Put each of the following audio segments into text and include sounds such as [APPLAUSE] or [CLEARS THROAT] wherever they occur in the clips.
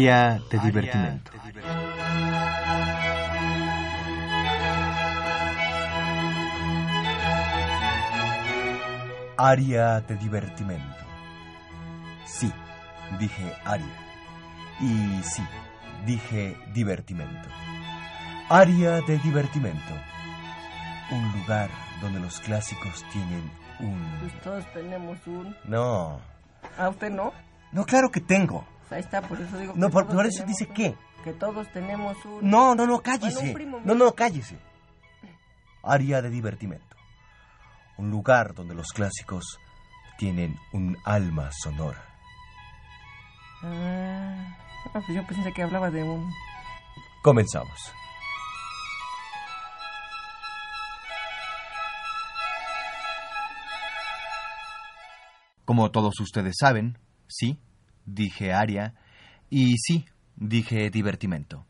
Área de divertimento. Área de divertimento. Sí, dije área. Y sí, dije divertimento. Área de divertimento. Un lugar donde los clásicos tienen un... Pues todos tenemos un. No. ¿A usted no? No, claro que tengo. Ahí está, por eso digo No, por, por eso dice un. qué. Que todos tenemos un. No, no, no, cállese. No, no, cállese. Área de divertimento. Un lugar donde los clásicos tienen un alma sonora. Ah, pues yo pensé que hablaba de un. Comenzamos. Como todos ustedes saben, sí, dije área y sí, dije divertimento.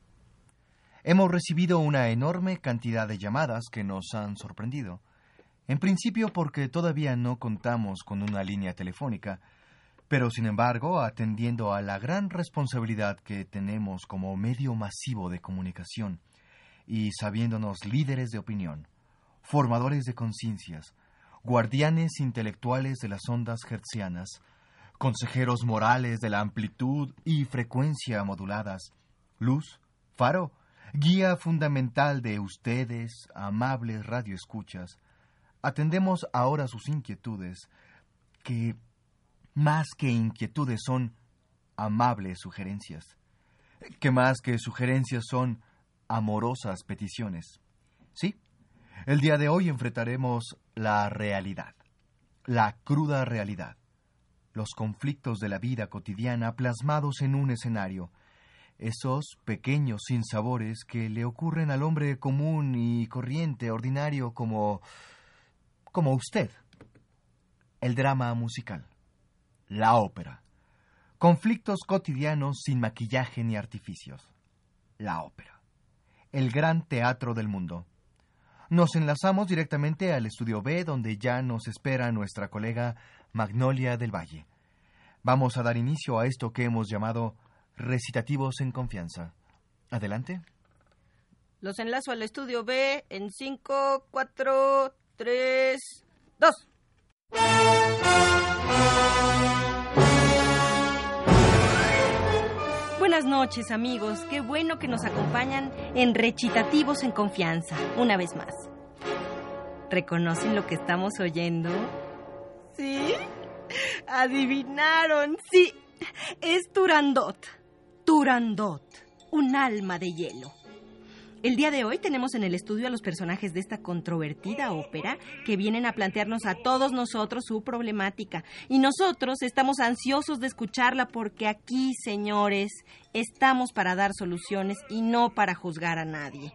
Hemos recibido una enorme cantidad de llamadas que nos han sorprendido. En principio porque todavía no contamos con una línea telefónica, pero sin embargo, atendiendo a la gran responsabilidad que tenemos como medio masivo de comunicación y sabiéndonos líderes de opinión, formadores de conciencias, guardianes intelectuales de las ondas hertzianas, consejeros morales de la amplitud y frecuencia moduladas, luz, faro, guía fundamental de ustedes, amables radioescuchas, atendemos ahora sus inquietudes, que más que inquietudes son amables sugerencias, que más que sugerencias son amorosas peticiones. Sí, el día de hoy enfrentaremos la realidad, la cruda realidad, los conflictos de la vida cotidiana plasmados en un escenario, esos pequeños sinsabores que le ocurren al hombre común y corriente, ordinario como como usted. El drama musical, la ópera, conflictos cotidianos sin maquillaje ni artificios, la ópera, el gran teatro del mundo. Nos enlazamos directamente al estudio B donde ya nos espera nuestra colega Magnolia del Valle. Vamos a dar inicio a esto que hemos llamado recitativos en confianza. Adelante. Los enlazo al estudio B en 5, 4, 3, 2. Buenas noches amigos, qué bueno que nos acompañan en Recitativos en Confianza, una vez más. ¿Reconocen lo que estamos oyendo? ¿Sí? Adivinaron, sí. Es Turandot. Turandot, un alma de hielo. El día de hoy tenemos en el estudio a los personajes de esta controvertida ópera que vienen a plantearnos a todos nosotros su problemática. Y nosotros estamos ansiosos de escucharla porque aquí, señores, estamos para dar soluciones y no para juzgar a nadie.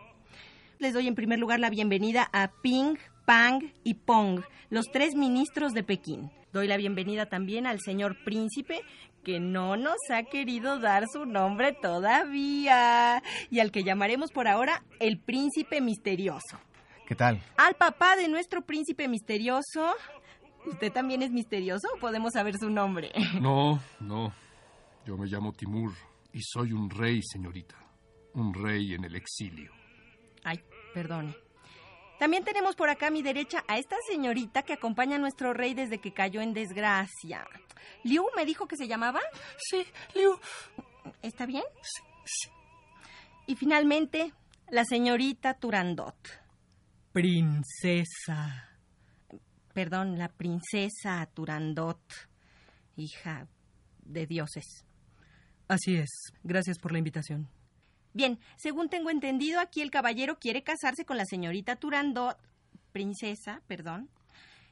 Les doy en primer lugar la bienvenida a Ping, Pang y Pong, los tres ministros de Pekín. Doy la bienvenida también al señor príncipe, que no nos ha querido dar su nombre todavía, y al que llamaremos por ahora el príncipe misterioso. ¿Qué tal? Al papá de nuestro príncipe misterioso. ¿Usted también es misterioso o podemos saber su nombre? [LAUGHS] No, no. Yo me llamo Timur y soy un rey, señorita. Un rey en el exilio. Ay, perdone. También tenemos por acá a mi derecha a esta señorita que acompaña a nuestro rey desde que cayó en desgracia. ¿Liu me dijo que se llamaba? Sí, Liu. ¿Está bien? Y finalmente, la señorita Turandot. Princesa. Perdón, la princesa Turandot, hija de dioses. Así es. Gracias por la invitación. Bien, según tengo entendido, aquí el caballero quiere casarse con la señorita Turandot, princesa, perdón,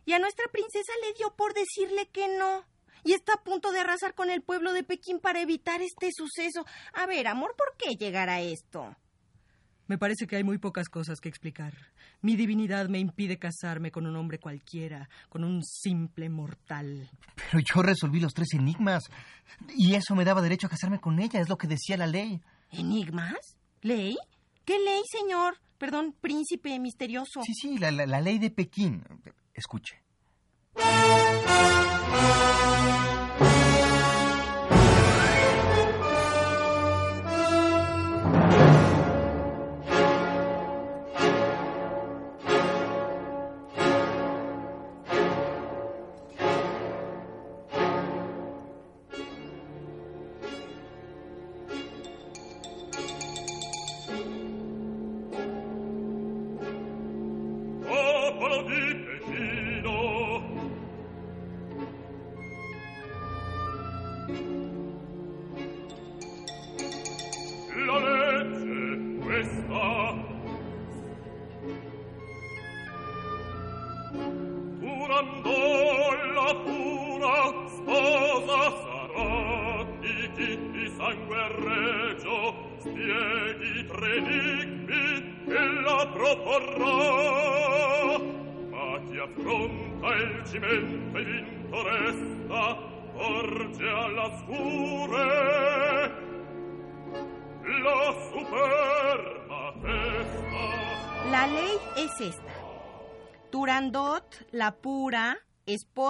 Y a nuestra princesa le dio por decirle que no. Y está a punto de arrasar con el pueblo de Pekín para evitar este suceso. A ver, amor, ¿por qué llegar a esto? Me parece que hay muy pocas cosas que explicar. Mi divinidad me impide casarme con un hombre cualquiera, con un simple mortal. Pero yo resolví los tres enigmas. Y eso me daba derecho a casarme con ella, es lo que decía la ley. ¿Enigmas? ¿Ley? ¿Qué ley, señor? Perdón, príncipe misterioso. Sí, sí, la, la, la ley de Pekín. Escuche.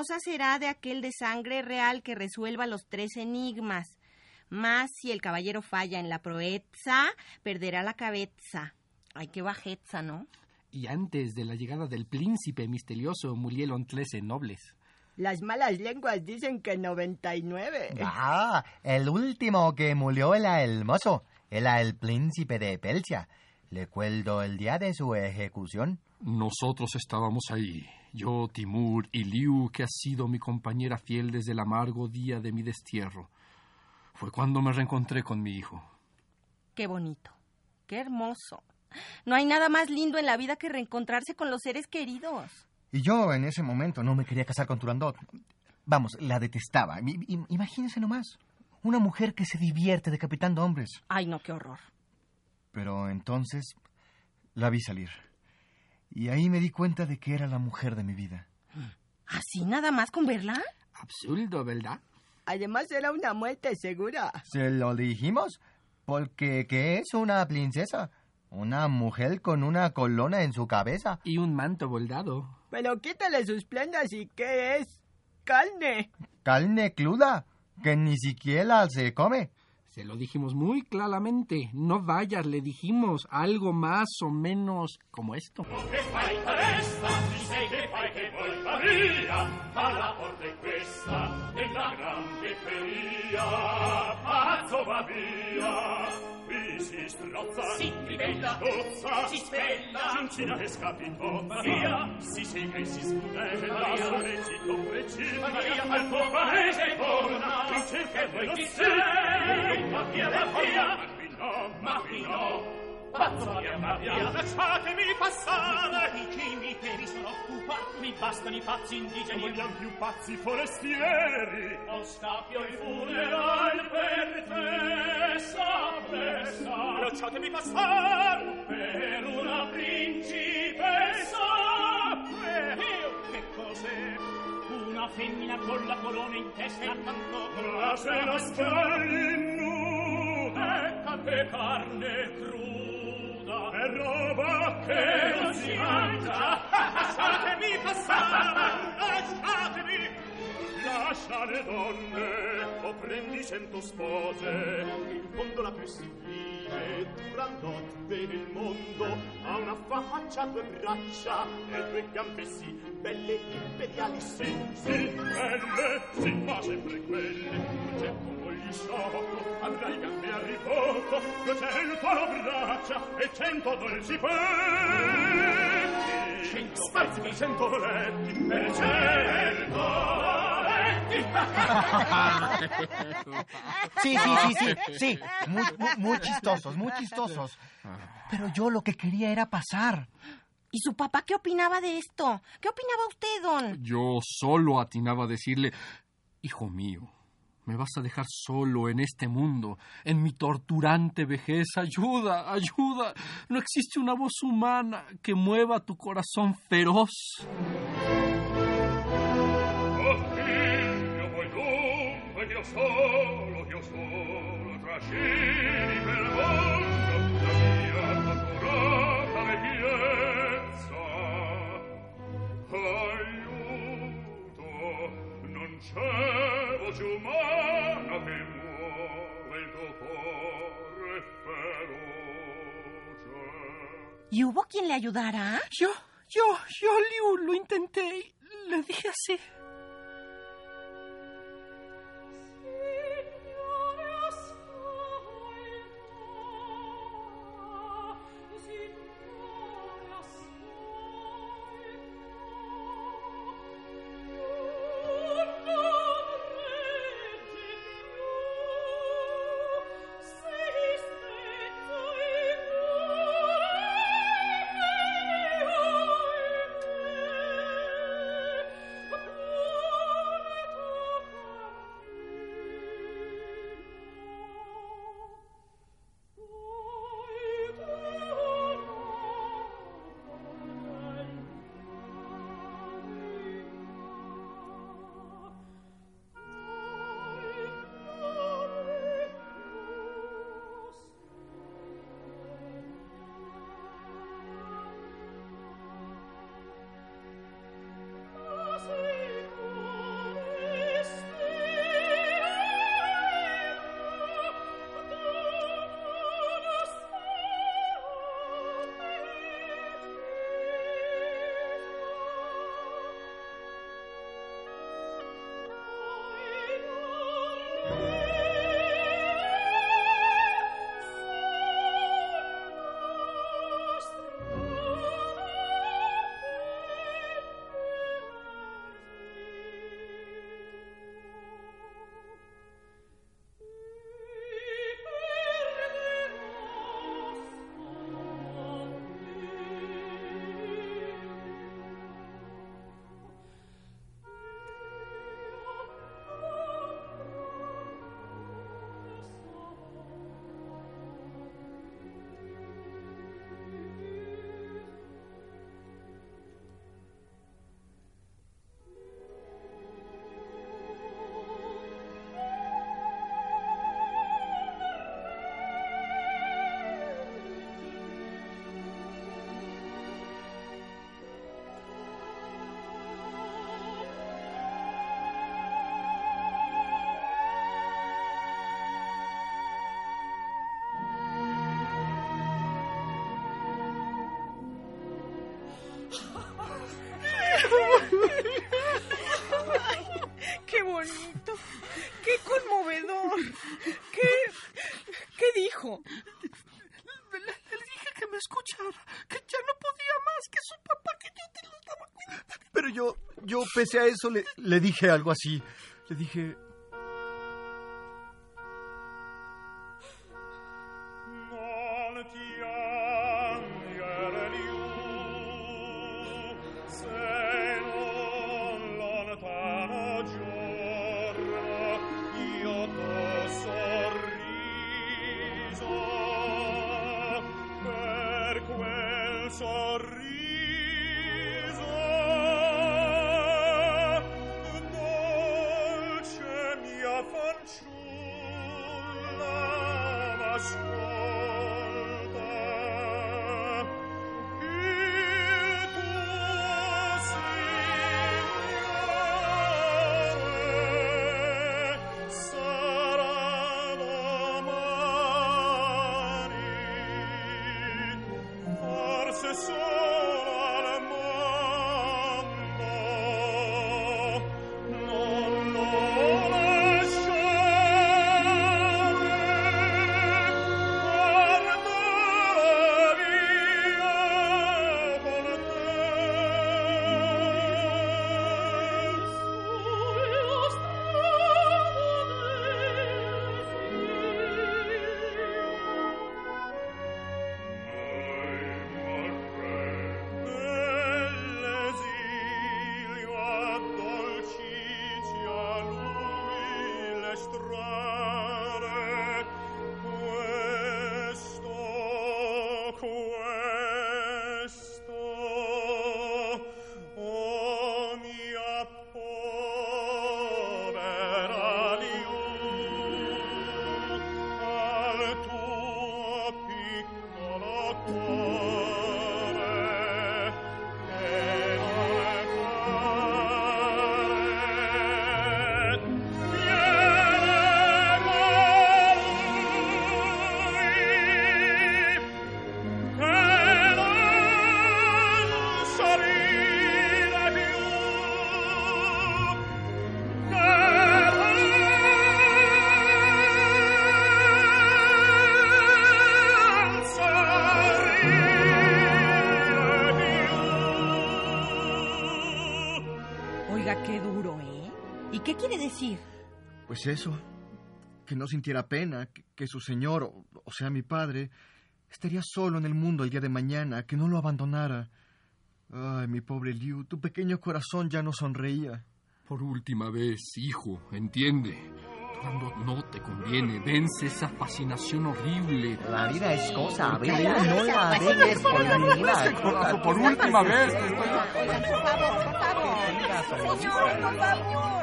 Será de aquel de sangre real que resuelva los tres enigmas. Mas si el caballero falla en la proeza, perderá la cabeza. Ay, qué bajeza, ¿no? Y antes de la llegada del príncipe misterioso murieron trece nobles. Las malas lenguas dicen que 99. Ah, el último que murió era el mozo, era el príncipe de Persia. Le cueldo el día de su ejecución. Nosotros estábamos ahí, yo, Timur y Liu, que ha sido mi compañera fiel desde el amargo día de mi destierro. Fue cuando me reencontré con mi hijo. Qué bonito, qué hermoso. No hay nada más lindo en la vida que reencontrarse con los seres queridos. Y yo en ese momento no me quería casar con Turandot. Vamos, la detestaba. I- i- Imagínense nomás. Una mujer que se divierte decapitando hombres. Ay, no, qué horror. Pero entonces la vi salir. Y ahí me di cuenta de que era la mujer de mi vida. ¿Así nada más con verla? Absurdo, ¿verdad? Además era una muerte segura. Se lo dijimos porque ¿qué es una princesa? Una mujer con una corona en su cabeza. Y un manto bordado. Pero quítale sus prendas y ¿qué es? Carne. Carne cruda que ni siquiera se come. Se lo dijimos muy claramente. No vayas, le dijimos algo más o menos como esto. si strozza, si ribella, bozza, si spella, cincina e scappi in bozza, via, si sega e si scuda e bella, sole si al tuo paese torna, ricerca e voi chi sei, ma via, ma via, ma qui no, ma qui no, Pazzo via, ma via, lasciatemi passare! I cimiteri sono occupati, mi bastano i pazzi indigeni. Non vogliamo più pazzi forestieri! Lo scappio il funeral per te s'appressa. Lasciatemi passare per una principessa. Io che cos'è? Una femmina con la corona in testa accanto. Brace la spagli nuda, e carne cruda, per roba che non si mangia. Lasciatemi passare lasciatemi. Lascia le donne o prendi cento spose. In fondo la più sublime turandot il mondo ha una faccia due braccia e due gambe sì belle imperiali sì sì belle sì ma sempre quelle non c'è gli sciocco, avrai gambe a ripoco, duecento braccia e cento dolci petti. Cento spazzi, cento letti, e cento Sí, sí, sí, sí, sí. Muy, muy, muy chistosos, muy chistosos. Pero yo lo que quería era pasar. ¿Y su papá qué opinaba de esto? ¿Qué opinaba usted, don? Yo solo atinaba a decirle, hijo mío, me vas a dejar solo en este mundo, en mi torturante vejez. Ayuda, ayuda. No existe una voz humana que mueva tu corazón feroz. Aiuto, non voce umana che muove il tuo cuore feroce. ¿Y hubo quien le ayudara? Yo, yo, yo, Liu, lo intenté. Le dije así. Pese a eso, le, le dije algo así. Le dije, ¿Qué quiere decir? Pues eso, que no sintiera pena, que, que su señor, o, o sea, mi padre, estaría solo en el mundo el día de mañana, que no lo abandonara. Ay, mi pobre Liu, tu pequeño corazón ya no sonreía. Por última vez, hijo, entiende. Cuando no te conviene, vence esa fascinación horrible. La vida es cosa bella, no la dejes por ninguna Por, por última vez, por favor, por favor. Señor, por favor.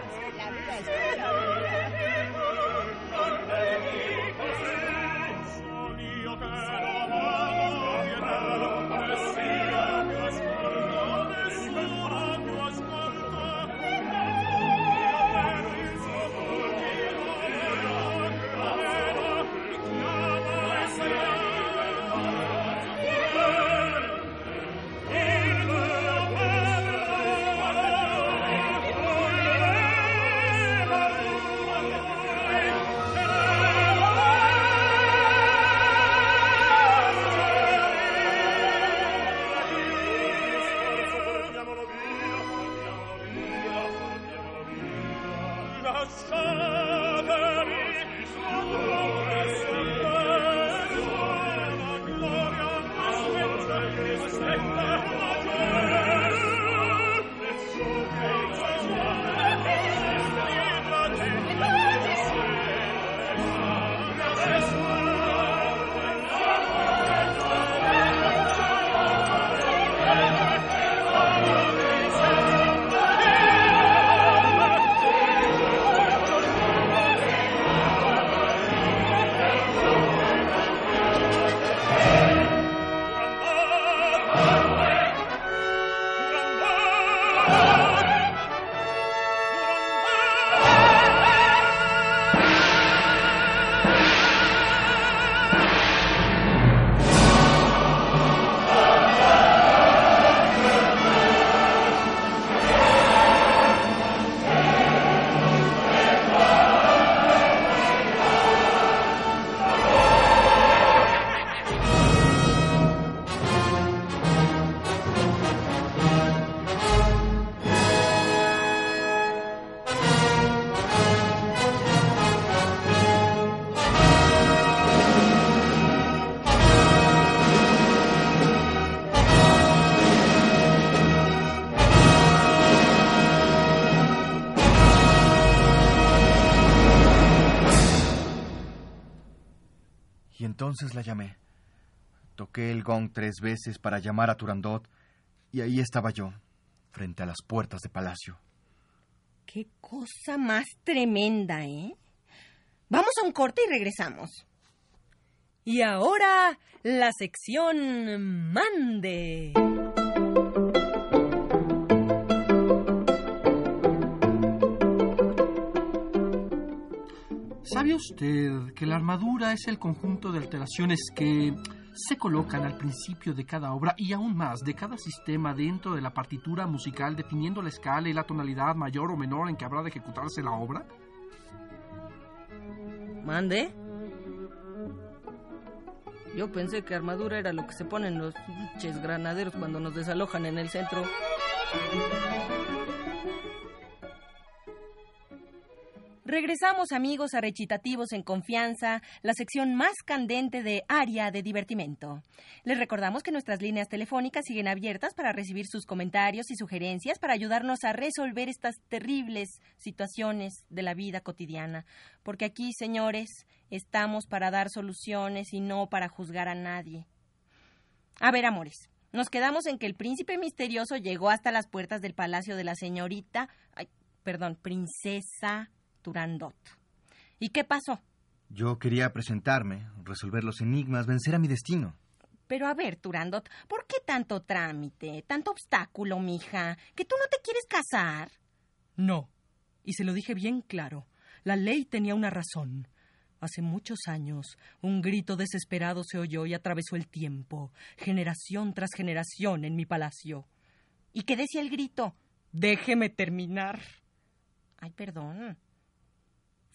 El gong tres veces para llamar a Turandot, y ahí estaba yo, frente a las puertas de palacio. Qué cosa más tremenda, ¿eh? Vamos a un corte y regresamos. Y ahora la sección Mande. ¿Sabe usted que la armadura es el conjunto de alteraciones que se colocan al principio de cada obra y aún más de cada sistema dentro de la partitura musical definiendo la escala y la tonalidad mayor o menor en que habrá de ejecutarse la obra? ¿Mande? Yo pensé que armadura era lo que se ponen los pinches granaderos cuando nos desalojan en el centro. Regresamos amigos a Recitativos en Confianza, la sección más candente de Área de Divertimento. Les recordamos que nuestras líneas telefónicas siguen abiertas para recibir sus comentarios y sugerencias para ayudarnos a resolver estas terribles situaciones de la vida cotidiana. Porque aquí, señores, estamos para dar soluciones y no para juzgar a nadie. A ver, amores, nos quedamos en que el príncipe misterioso llegó hasta las puertas del palacio de la señorita, ay, perdón, princesa Turandot. ¿Y qué pasó? Yo quería presentarme, resolver los enigmas, vencer a mi destino. Pero a ver, Turandot, ¿por qué tanto trámite, tanto obstáculo, mija? ¿Que tú no te quieres casar? No. Y se lo dije bien claro. La ley tenía una razón. Hace muchos años, un grito desesperado se oyó y atravesó el tiempo, generación tras generación en mi palacio. ¿Y qué decía el grito? Déjeme terminar. Ay, perdón.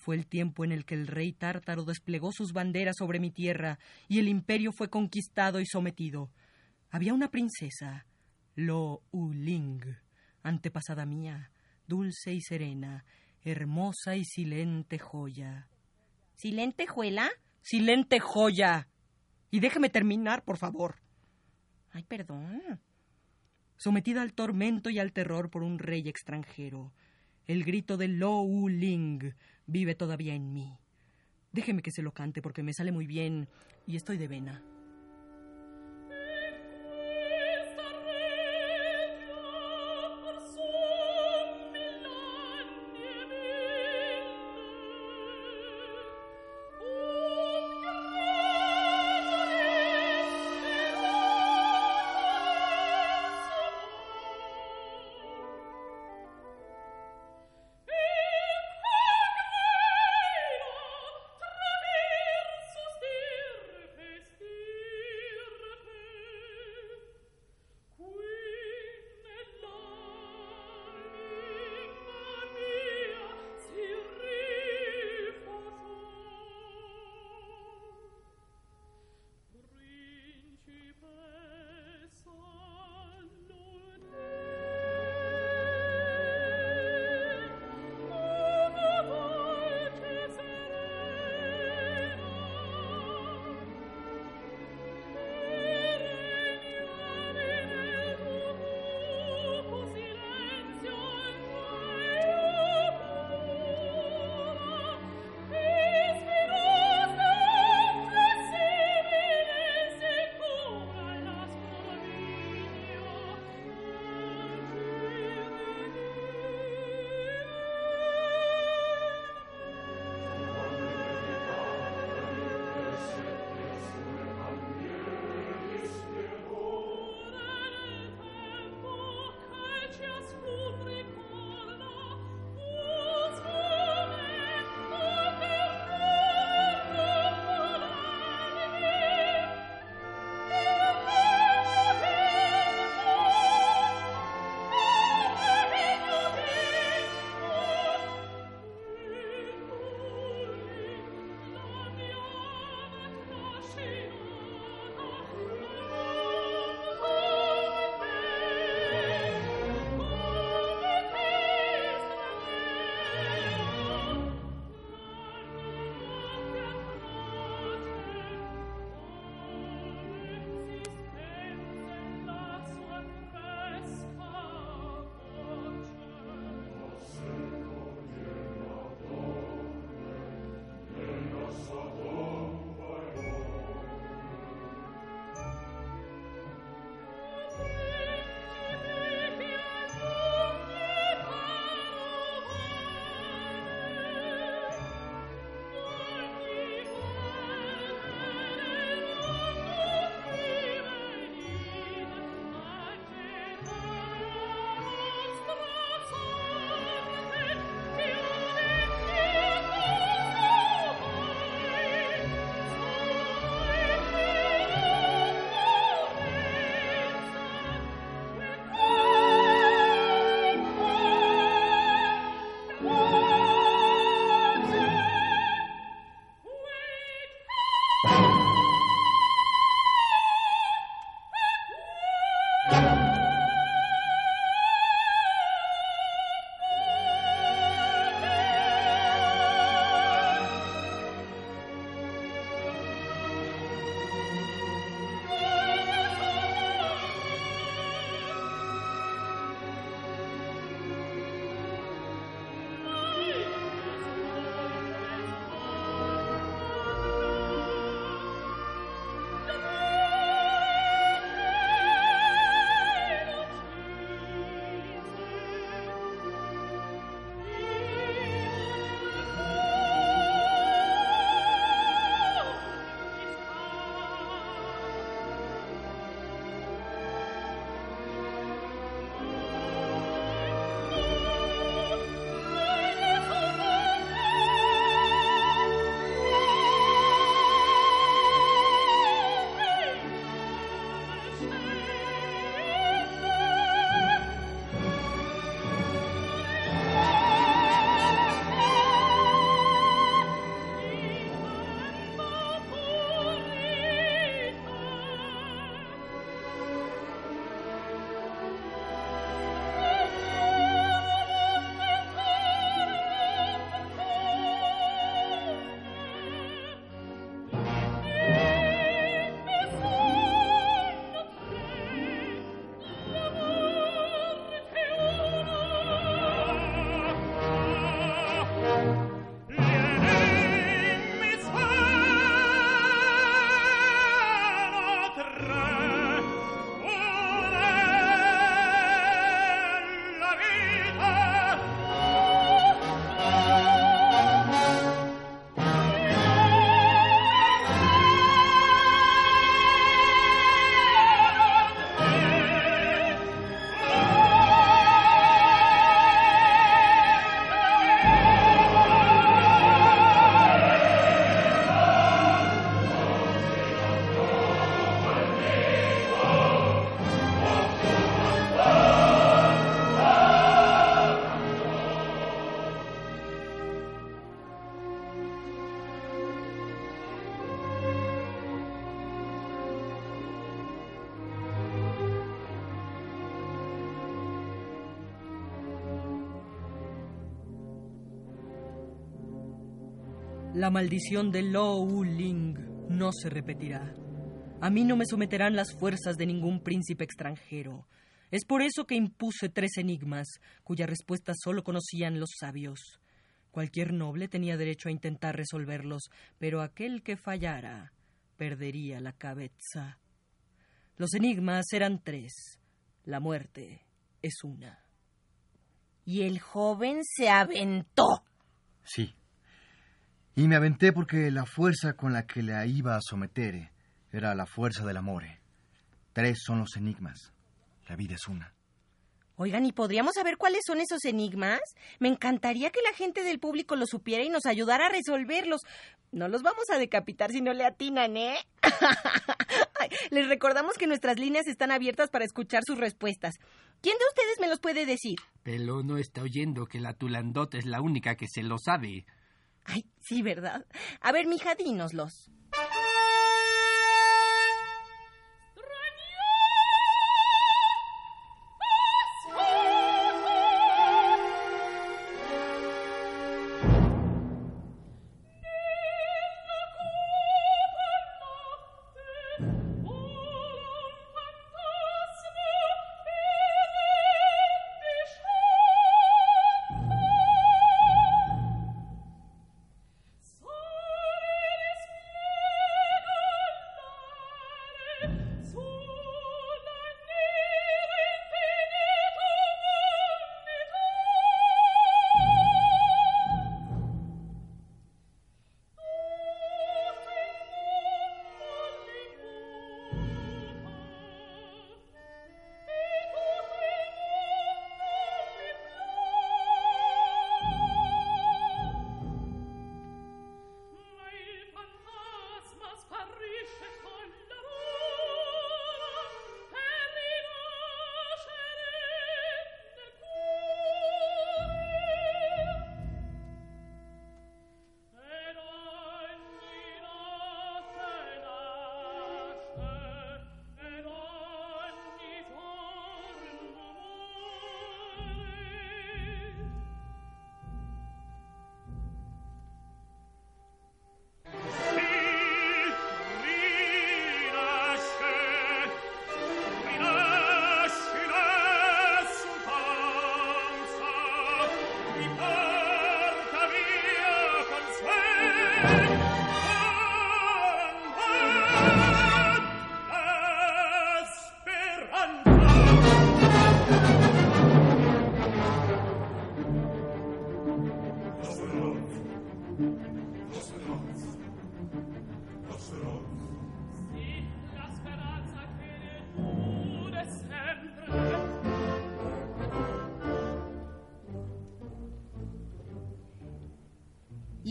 Fue el tiempo en el que el rey tártaro desplegó sus banderas sobre mi tierra y el imperio fue conquistado y sometido. Había una princesa, Lo Uling, antepasada mía, dulce y serena, hermosa y silente joya. ¿Silente juela? Silente joya. Y déjeme terminar, por favor. Ay, perdón. Sometida al tormento y al terror por un rey extranjero, el grito de Lo Wu Ling vive todavía en mí. Déjeme que se lo cante porque me sale muy bien y estoy de vena. La maldición de Lo Ling no se repetirá. A mí no me someterán las fuerzas de ningún príncipe extranjero. Es por eso que impuse tres enigmas, cuya respuesta solo conocían los sabios. Cualquier noble tenía derecho a intentar resolverlos, pero aquel que fallara perdería la cabeza. Los enigmas eran tres. La muerte es una. Y el joven se aventó. Sí. Y me aventé porque la fuerza con la que la iba a someter era la fuerza del amor. Tres son los enigmas. La vida es una. Oigan, ¿y podríamos saber cuáles son esos enigmas? Me encantaría que la gente del público lo supiera y nos ayudara a resolverlos. No los vamos a decapitar si no le atinan, ¿eh? [LAUGHS] Les recordamos que nuestras líneas están abiertas para escuchar sus respuestas. ¿Quién de ustedes me los puede decir? Pelo no está oyendo que la Tulandot es la única que se lo sabe. Ay, sí, ¿verdad? A ver, mija, dínoslos.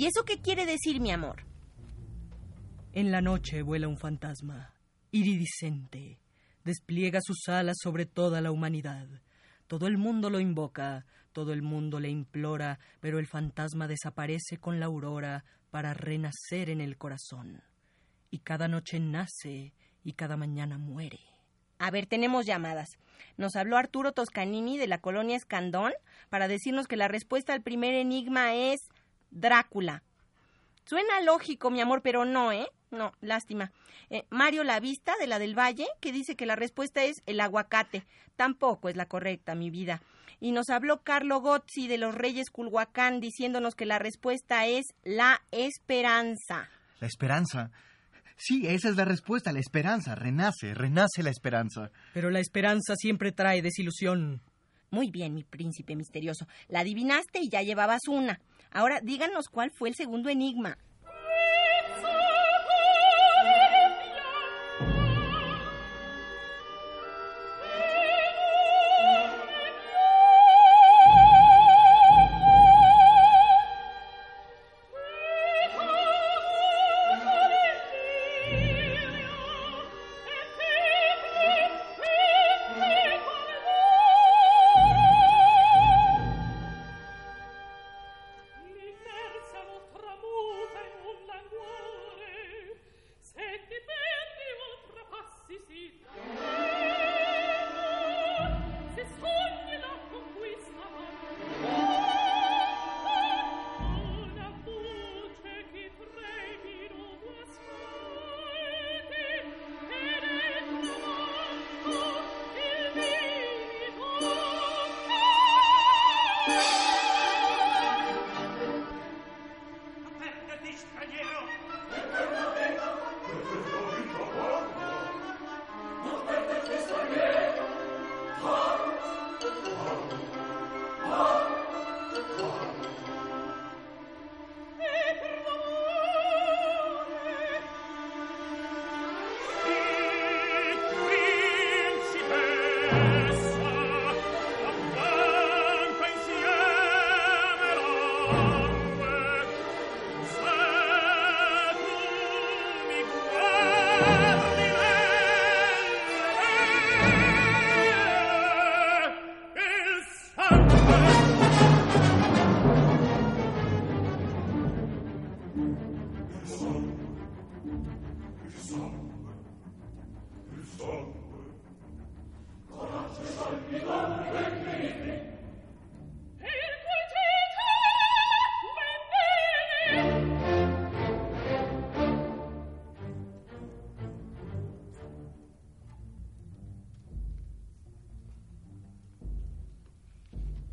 ¿Y eso qué quiere decir, mi amor? En la noche vuela un fantasma, iridiscente, despliega sus alas sobre toda la humanidad. Todo el mundo lo invoca, todo el mundo le implora, pero el fantasma desaparece con la aurora para renacer en el corazón. Y cada noche nace y cada mañana muere. A ver, tenemos llamadas. Nos habló Arturo Toscanini de la colonia Escandón para decirnos que la respuesta al primer enigma es Drácula. Suena lógico, mi amor, pero no, ¿eh? No, lástima. Eh, Mario Lavista, de la del Valle, que dice que la respuesta es el aguacate. Tampoco es la correcta, mi vida. Y nos habló Carlo Gozzi de los Reyes Culhuacán diciéndonos que la respuesta es la esperanza. ¿La esperanza? Sí, esa es la respuesta, la esperanza. Renace, renace la esperanza. Pero la esperanza siempre trae desilusión. Muy bien, mi príncipe misterioso. La adivinaste y ya llevabas una. Ahora díganos cuál fue el segundo enigma.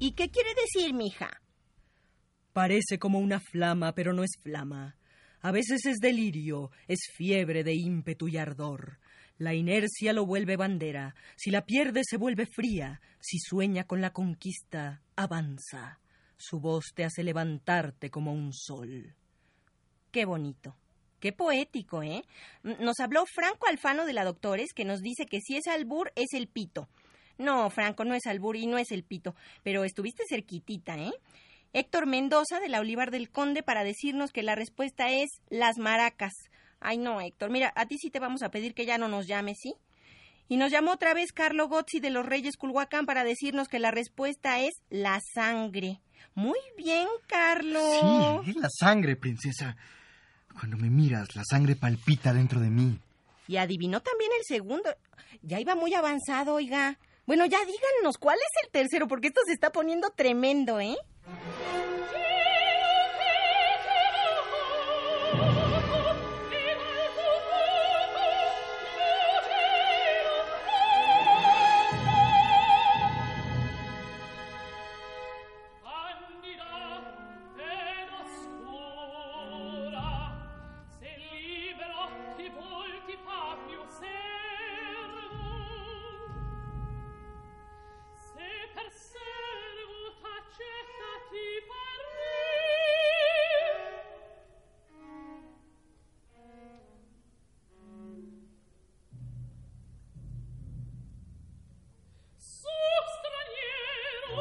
¿Y qué quiere decir, mija? Parece como una flama, pero no es flama. A veces es delirio, es fiebre de ímpetu y ardor. La inercia lo vuelve bandera. Si la pierde, se vuelve fría. Si sueña con la conquista, avanza. Su voz te hace levantarte como un sol. Qué bonito. Qué poético, ¿eh? Nos habló Franco Alfano de la Doctores, que nos dice que si es albur, es el pito. No, Franco, no es albur y no es el pito, pero estuviste cerquitita, ¿eh? Héctor Mendoza de la Olivar del Conde para decirnos que la respuesta es las maracas. Ay, no, Héctor, mira, a ti sí te vamos a pedir que ya no nos llames, ¿sí? Y nos llamó otra vez Carlo Gozzi de los Reyes Culhuacán para decirnos que la respuesta es la sangre. Muy bien, Carlo. Sí, es la sangre, princesa. Cuando me miras, la sangre palpita dentro de mí. Y adivinó también el segundo. Ya iba muy avanzado, oiga. Bueno, ya díganos, ¿cuál es el tercero? Porque esto se está poniendo tremendo, ¿eh?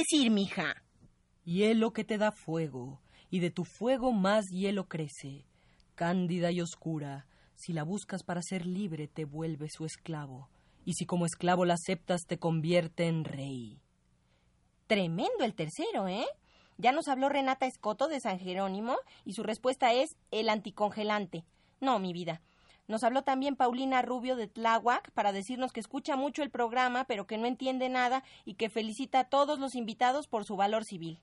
decir, mija? Hielo que te da fuego, y de tu fuego más hielo crece. Cándida y oscura, si la buscas para ser libre, te vuelve su esclavo, y si como esclavo la aceptas, te convierte en rey. Tremendo el tercero, ¿eh? Ya nos habló Renata Escoto de San Jerónimo, y su respuesta es el anticongelante. No, mi vida. Nos habló también Paulina Rubio de Tláhuac para decirnos que escucha mucho el programa, pero que no entiende nada y que felicita a todos los invitados por su valor civil.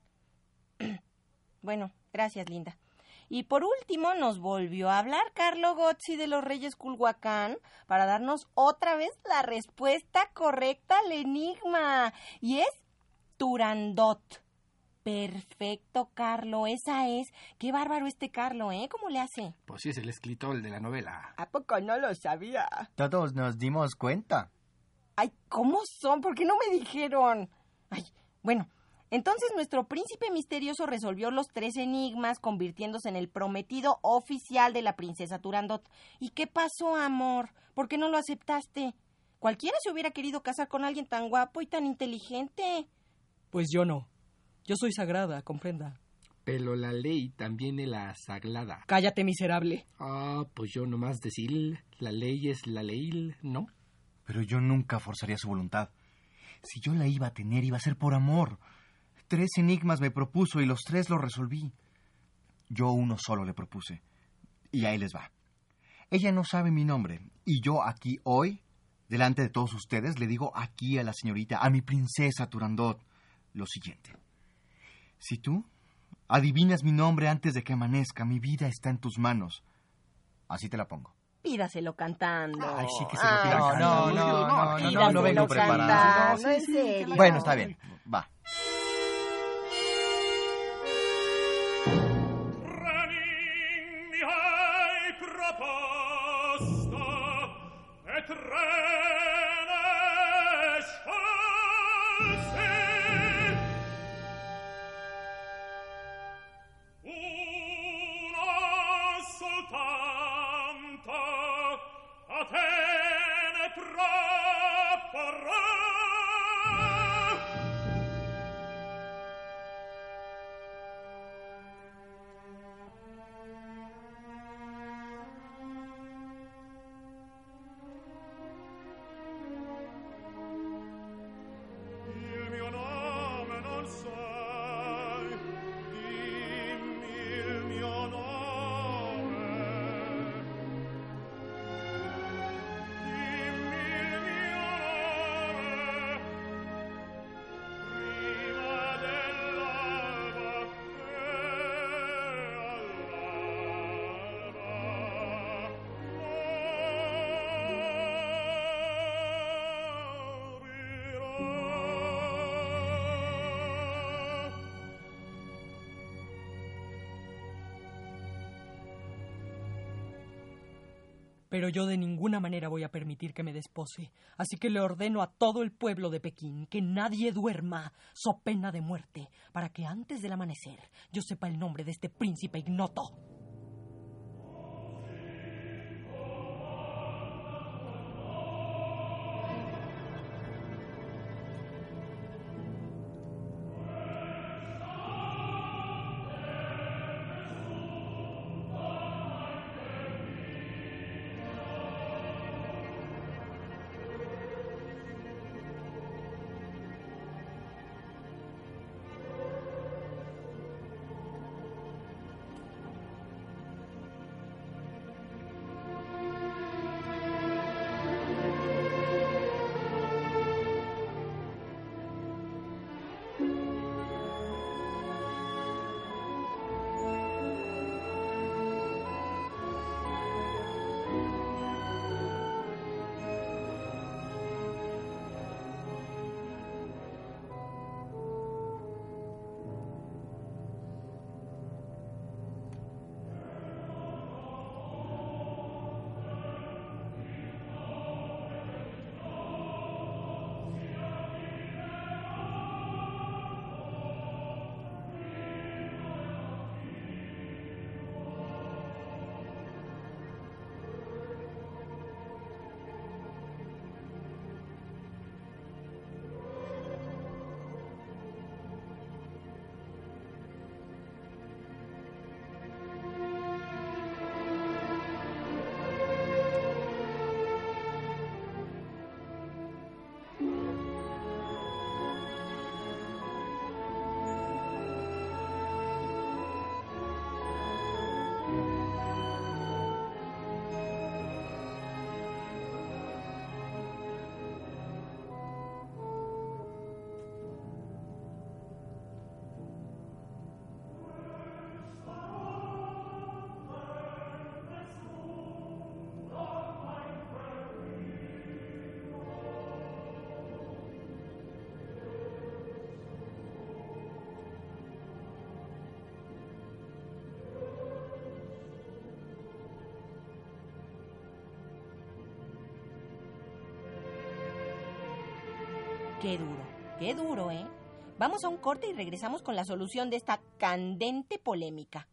[CLEARS THROAT] bueno, gracias, Linda. Y por último nos volvió a hablar Carlo Gozzi de los Reyes Culhuacán para darnos otra vez la respuesta correcta al enigma. Y es Turandot. Perfecto, Carlo, esa es. Qué bárbaro este Carlo, ¿eh? ¿Cómo le hace? Pues sí, es el escritor de la novela. ¿A poco no lo sabía? Todos nos dimos cuenta. Ay, ¿cómo son? ¿Por qué no me dijeron? Ay, bueno, entonces nuestro príncipe misterioso resolvió los tres enigmas, convirtiéndose en el prometido oficial de la princesa Turandot. ¿Y qué pasó, amor? ¿Por qué no lo aceptaste? Cualquiera se hubiera querido casar con alguien tan guapo y tan inteligente. Pues yo no. Yo soy sagrada, comprenda. Pero la ley también es la sagrada. Cállate, miserable. Ah, pues yo nomás decir, la ley es la ley, ¿no? Pero yo nunca forzaría su voluntad. Si yo la iba a tener, iba a ser por amor. Tres enigmas me propuso y los tres los resolví. Yo uno solo le propuse. Y ahí les va. Ella no sabe mi nombre. Y yo aquí hoy, delante de todos ustedes, le digo aquí a la señorita, a mi princesa Turandot, lo siguiente. Si tú adivinas mi nombre antes de que amanezca, mi vida está en tus manos. Así te la pongo. Pídaselo cantando. Ay, sí que se lo pida No, no, no, no, no, no, no, no vengo preparado. cantando, en serio. Bueno, está bien. Pero yo de ninguna manera voy a permitir que me despose. Así que le ordeno a todo el pueblo de Pekín que nadie duerma, so pena de muerte, para que antes del amanecer yo sepa el nombre de este príncipe ignoto. Qué duro, qué duro, ¿eh? Vamos a un corte y regresamos con la solución de esta candente polémica.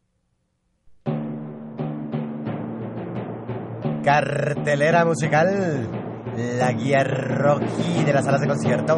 Cartelera musical, la guía Rocky de las salas de concierto.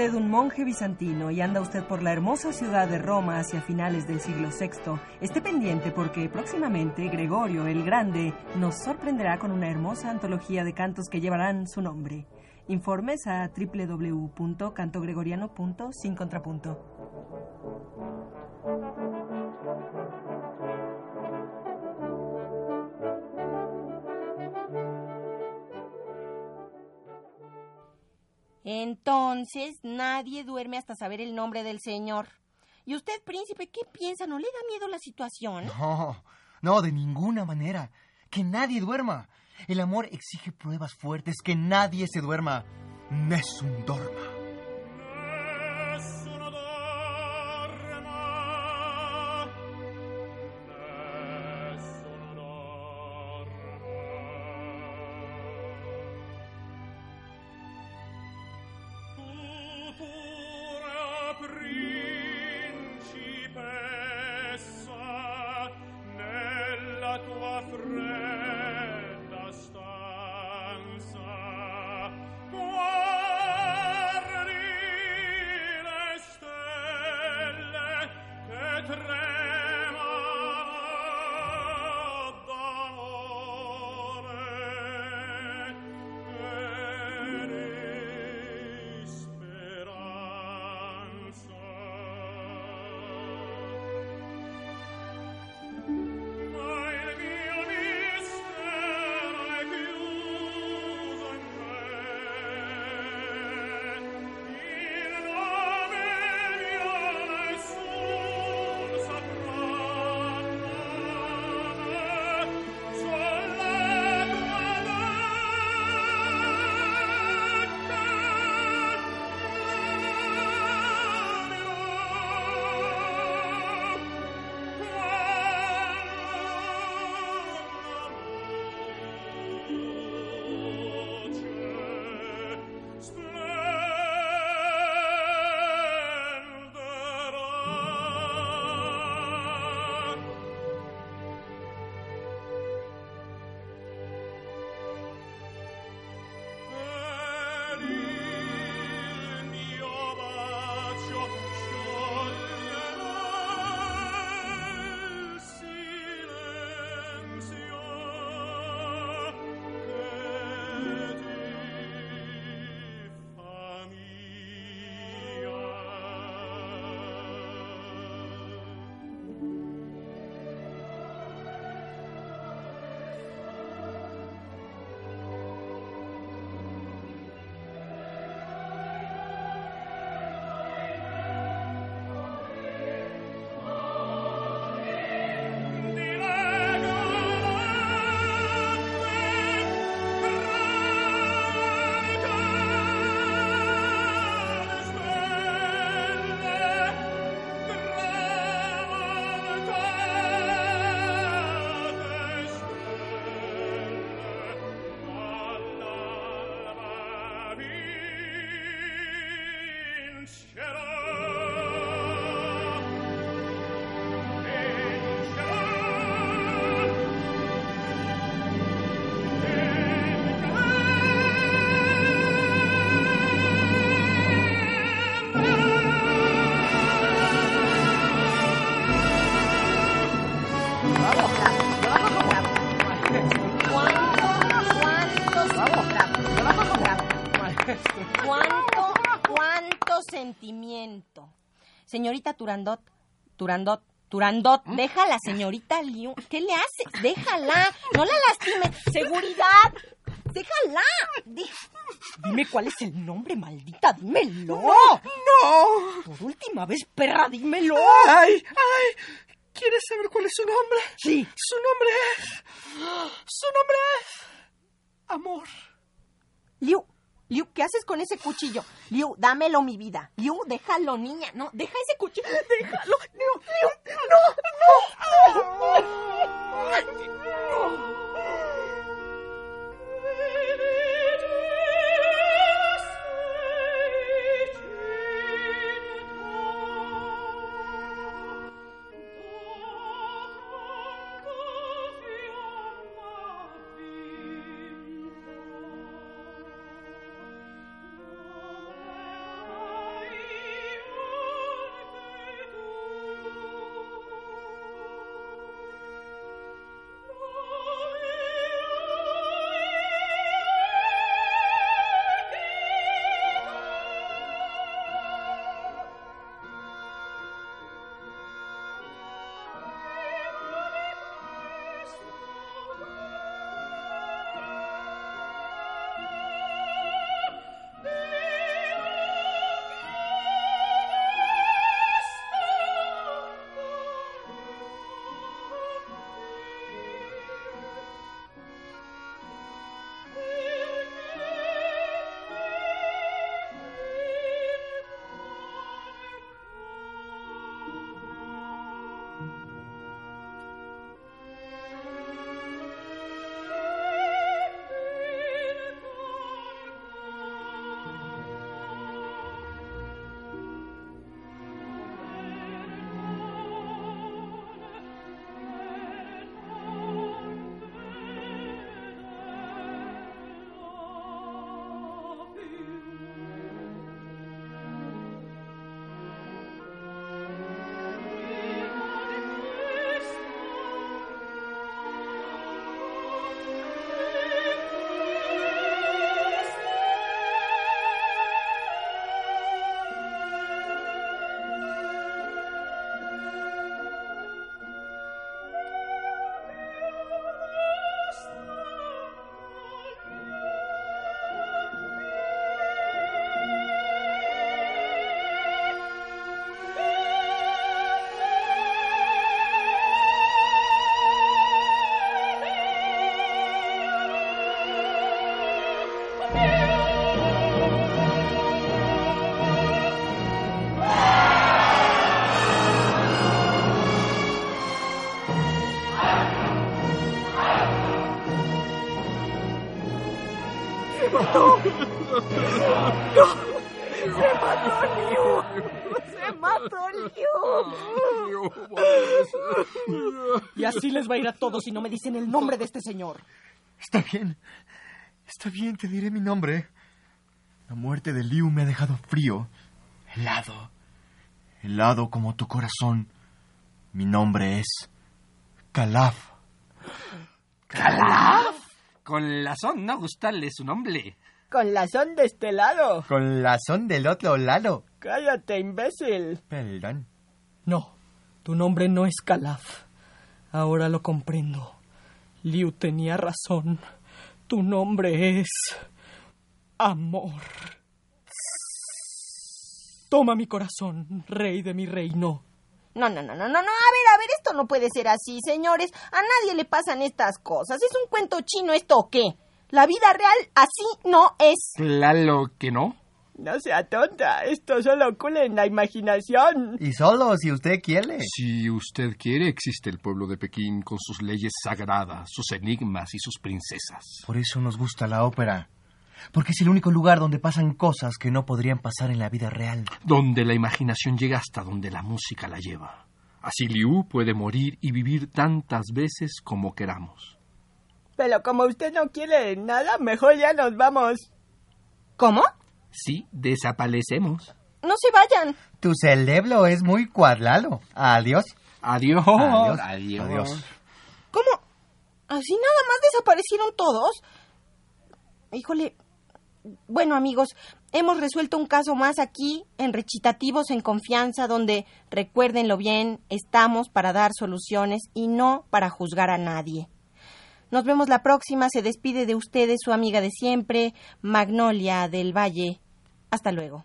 Usted un monje bizantino y anda usted por la hermosa ciudad de Roma hacia finales del siglo VI, esté pendiente porque próximamente Gregorio el Grande nos sorprenderá con una hermosa antología de cantos que llevarán su nombre. Informes a www.cantogregoriano.sin Entonces, nadie duerme hasta saber el nombre del señor. ¿Y usted, príncipe, qué piensa? ¿No le da miedo la situación? No, no, de ninguna manera. Que nadie duerma. El amor exige pruebas fuertes, que nadie se duerma. Nessun dorma. Señorita Turandot, Turandot, Turandot, deja a la señorita Liu. ¿Qué le haces? Déjala, no la lastimes. ¡Seguridad! ¡Déjala! Di- Dime cuál es el nombre, maldita, dímelo. ¡No! Por última vez, perra, dímelo. ¡Ay! ¡Ay! ¿Quieres saber cuál es su nombre? Sí. Su nombre es. Su nombre es. Amor. Liu, Liu, ¿qué haces con ese cuchillo? Liu, dámelo, mi vida. Liu, déjalo, niña. No, deja ese cuchillo. Déjalo. Liu, Liu, no, no. no. Y así les va a ir a todos si no me dicen el nombre de este señor. Está bien. Está bien, te diré mi nombre. La muerte de Liu me ha dejado frío, helado, helado como tu corazón. Mi nombre es Calaf. ¿Calaf? Con razón no gustarle su nombre. Con la son de este lado. Con la son del otro lado. Cállate, imbécil. Perdón. No, tu nombre no es Calaf. Ahora lo comprendo. Liu tenía razón. Tu nombre es... Amor. Toma mi corazón, rey de mi reino. No, no, no, no, no, no. A ver, a ver, esto no puede ser así, señores. A nadie le pasan estas cosas. ¿Es un cuento chino esto o qué? La vida real así no es. Claro que no. No sea tonta, esto solo ocurre en la imaginación. Y solo si usted quiere. Si usted quiere, existe el pueblo de Pekín con sus leyes sagradas, sus enigmas y sus princesas. Por eso nos gusta la ópera. Porque es el único lugar donde pasan cosas que no podrían pasar en la vida real. Donde la imaginación llega hasta donde la música la lleva. Así Liu puede morir y vivir tantas veces como queramos. Pero como usted no quiere nada, mejor ya nos vamos. ¿Cómo? Sí, desaparecemos. No se vayan. Tu cerebro es muy cuadrado. Adiós. Adiós. Adiós. Adiós. Adiós. ¿Cómo? ¿Así nada más desaparecieron todos? Híjole. Bueno, amigos, hemos resuelto un caso más aquí, en Recitativos en Confianza, donde, recuérdenlo bien, estamos para dar soluciones y no para juzgar a nadie. Nos vemos la próxima. Se despide de ustedes su amiga de siempre, Magnolia del Valle. Hasta luego.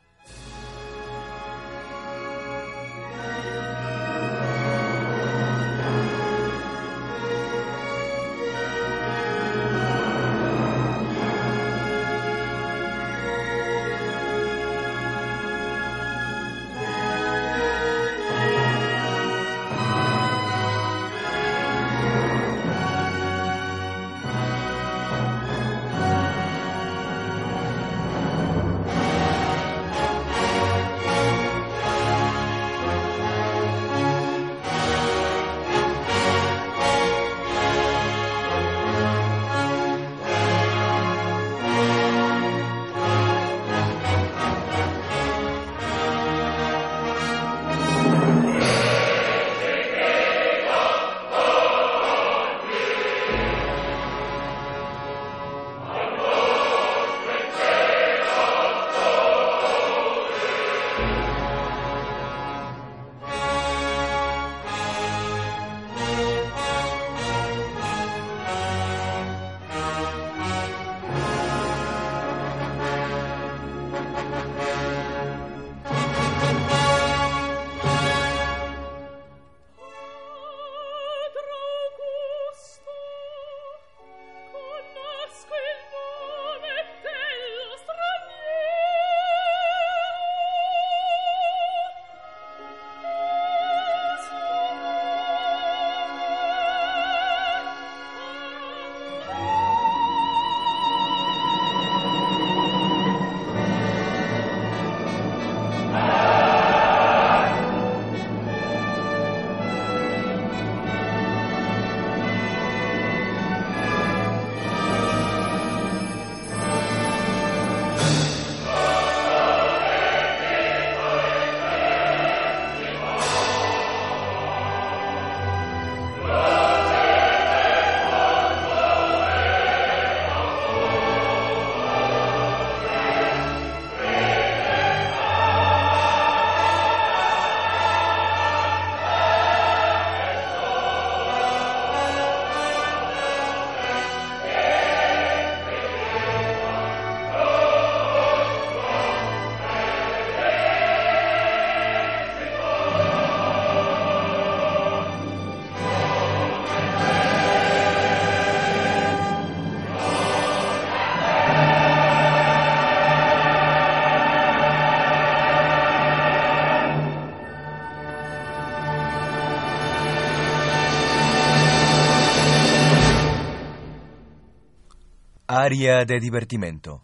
Área de divertimento.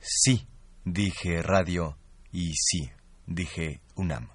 Sí, dije radio y sí, dije UNAM.